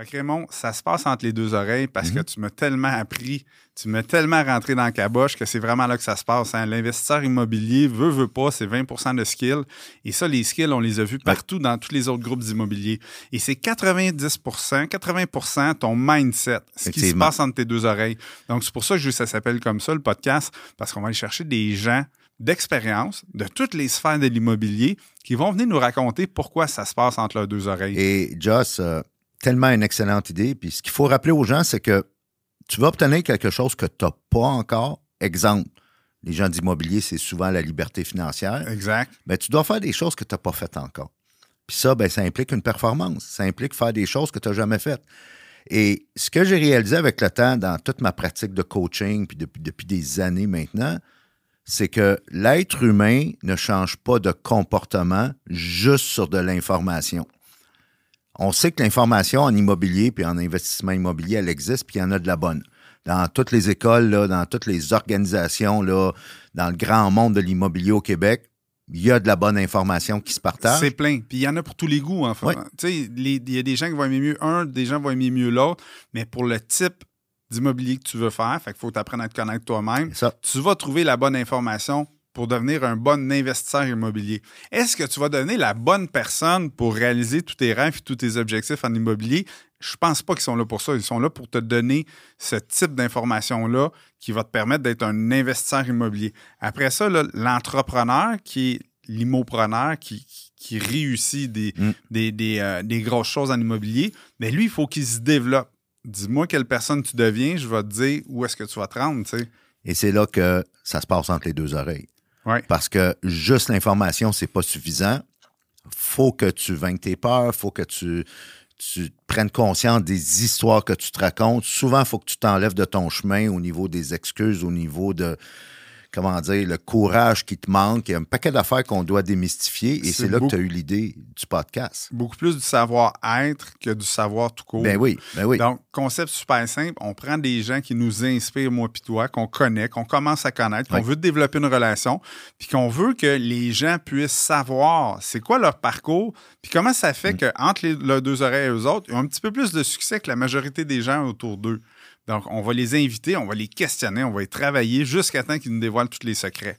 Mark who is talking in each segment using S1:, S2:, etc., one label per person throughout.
S1: Fait que Raymond, ça se passe entre les deux oreilles parce que
S2: Mhm.
S1: tu m'as tellement appris, tu m'as tellement rentré dans la caboche que c'est vraiment là que ça se passe. hein. L'investisseur immobilier veut, veut pas, c'est 20% de skills. Et ça, les skills, on les a vus partout dans tous les autres groupes d'immobilier. Et c'est 90% 80% ton mindset, ce qui se passe entre tes deux oreilles. Donc, c'est pour ça que ça s'appelle comme ça, le podcast, parce qu'on va aller chercher des gens d'expérience de toutes les sphères de l'immobilier qui vont venir nous raconter pourquoi ça se passe entre leurs deux oreilles.
S2: Et Joss, euh, tellement une excellente idée. Puis ce qu'il faut rappeler aux gens, c'est que tu vas obtenir quelque chose que tu n'as pas encore. Exemple, les gens d'immobilier, c'est souvent la liberté financière.
S1: Exact.
S2: Mais tu dois faire des choses que tu n'as pas faites encore. Puis ça, ben, ça implique une performance. Ça implique faire des choses que tu n'as jamais faites. Et ce que j'ai réalisé avec le temps dans toute ma pratique de coaching, puis depuis, depuis des années maintenant, c'est que l'être humain ne change pas de comportement juste sur de l'information. On sait que l'information en immobilier puis en investissement immobilier, elle existe, puis il y en a de la bonne. Dans toutes les écoles, là, dans toutes les organisations, là, dans le grand monde de l'immobilier au Québec, il y a de la bonne information qui se partage.
S1: C'est plein. Puis il y en a pour tous les goûts, en fait.
S2: Oui.
S1: Il y a des gens qui vont aimer mieux un, des gens vont aimer mieux l'autre, mais pour le type d'immobilier que tu veux faire, fait qu'il faut t'apprendre à te connaître toi-même, tu vas trouver la bonne information pour devenir un bon investisseur immobilier. Est-ce que tu vas donner la bonne personne pour réaliser tous tes rêves et tous tes objectifs en immobilier? Je pense pas qu'ils sont là pour ça. Ils sont là pour te donner ce type d'information-là qui va te permettre d'être un investisseur immobilier. Après ça, l'entrepreneur qui est l'immopreneur qui, qui- qui réussit des,
S2: Mm.
S1: des, des, euh, des grosses choses en immobilier, mais lui, il faut qu'il se développe. Dis-moi quelle personne tu deviens, je vais te dire où est-ce que tu vas te rendre, tu sais.
S2: Et c'est là que ça se passe entre les deux oreilles. Parce que juste l'information, c'est pas suffisant. faut que tu vainques tes peurs, faut que tu, tu prennes conscience des histoires que tu te racontes. Souvent, faut que tu t'enlèves de ton chemin au niveau des excuses, au niveau de, comment dire, le courage qui te manque. Il y a un paquet d'affaires qu'on doit démystifier et
S1: C'est
S2: là
S1: beaucoup.
S2: que tu as eu l'idée du podcast.
S1: Beaucoup plus du savoir-être que du savoir tout court.
S2: Ben oui, ben oui.
S1: Donc, concept super simple. On prend des gens qui nous inspirent, moi puis toi, qu'on connaît, qu'on commence à connaître, qu'on
S2: Oui.
S1: veut développer une relation, puis qu'on veut que les gens puissent savoir c'est quoi leur parcours, puis comment ça
S2: Mm.
S1: fait qu'entre les, leurs deux oreilles et eux autres, ils ont un petit peu plus de succès que la majorité des gens autour d'eux. Donc, on va les inviter, on va les questionner, on va les travailler jusqu'à temps qu'ils nous dévoilent tous les secrets.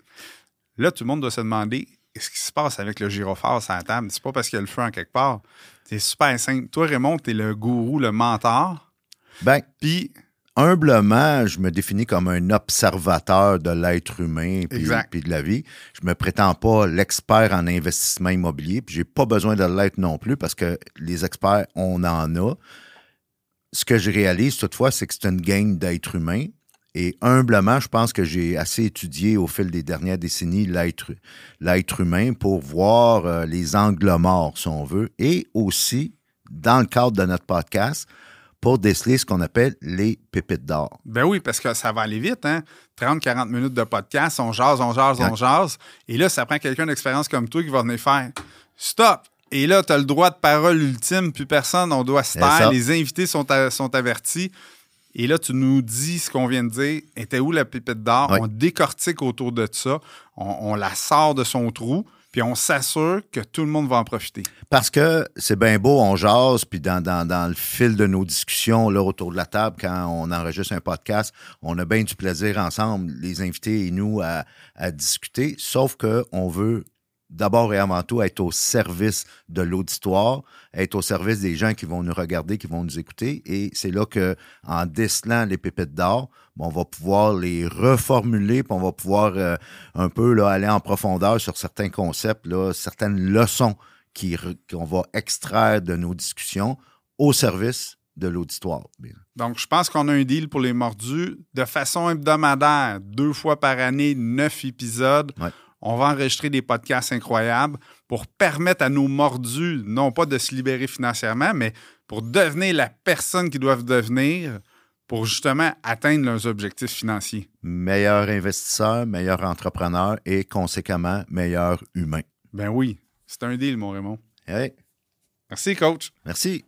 S1: Là, tout le monde doit se demander qu'est-ce qui se passe avec le gyrophare sur la table? C'est pas parce qu'il y a le feu en quelque part. C'est super simple. Toi, Raymond, t'es le gourou, le mentor.
S2: Ben,
S1: Puis,
S2: humblement, je me définis comme un observateur de l'être humain puis de la vie. Je me prétends pas l'expert en investissement immobilier, puis j'ai pas besoin de l'être non plus parce que les experts, on en a. Ce que je réalise toutefois, c'est que c'est une gang d'êtres humains. Et humblement, je pense que j'ai assez étudié au fil des dernières décennies l'être, l'être humain pour voir euh, les angles morts, si on veut, et aussi, dans le cadre de notre podcast, pour déceler ce qu'on appelle les pépites d'or.
S1: ben oui, parce que ça va aller vite, hein? 30-40 minutes de podcast, on jase, on jase, on jase. Et là, ça prend quelqu'un d'expérience comme toi qui va venir faire Stop! Et là, tu as le droit de parole ultime, plus personne, on doit se taire, les invités sont, avertis. Et là, tu nous dis ce qu'on vient de dire. Était où la pépite d'or? On décortique autour de ça. On, on la sort de son trou, puis on s'assure que tout le monde va en profiter.
S2: Parce que c'est bien beau, on jase, puis dans, dans, dans le fil de nos discussions là, autour de la table, quand on enregistre un podcast, on a bien du plaisir ensemble, les invités et nous, à, à discuter, sauf qu'on veut d'abord et avant tout être au service de l'auditoire, être au service des gens qui vont nous regarder, qui vont nous écouter. Et c'est là que, en décelant les pépites d'or, ben, on va pouvoir les reformuler, puis on va pouvoir euh, un peu là, aller en profondeur sur certains concepts, là, certaines leçons qu'on va extraire de nos discussions au service de l'auditoire.
S1: Donc, je pense qu'on a un deal pour les mordus. De façon hebdomadaire, deux fois par année, neuf épisodes.
S2: Ouais.
S1: On va enregistrer des podcasts incroyables pour permettre à nos mordus, non pas de se libérer financièrement, mais pour devenir la personne qu'ils doivent devenir pour justement atteindre leurs objectifs financiers.
S2: Meilleur investisseur, meilleur entrepreneur et conséquemment meilleur humain.
S1: Ben oui, c'est un deal, mon Raymond.
S2: Hey,
S1: Merci, coach.
S2: merci.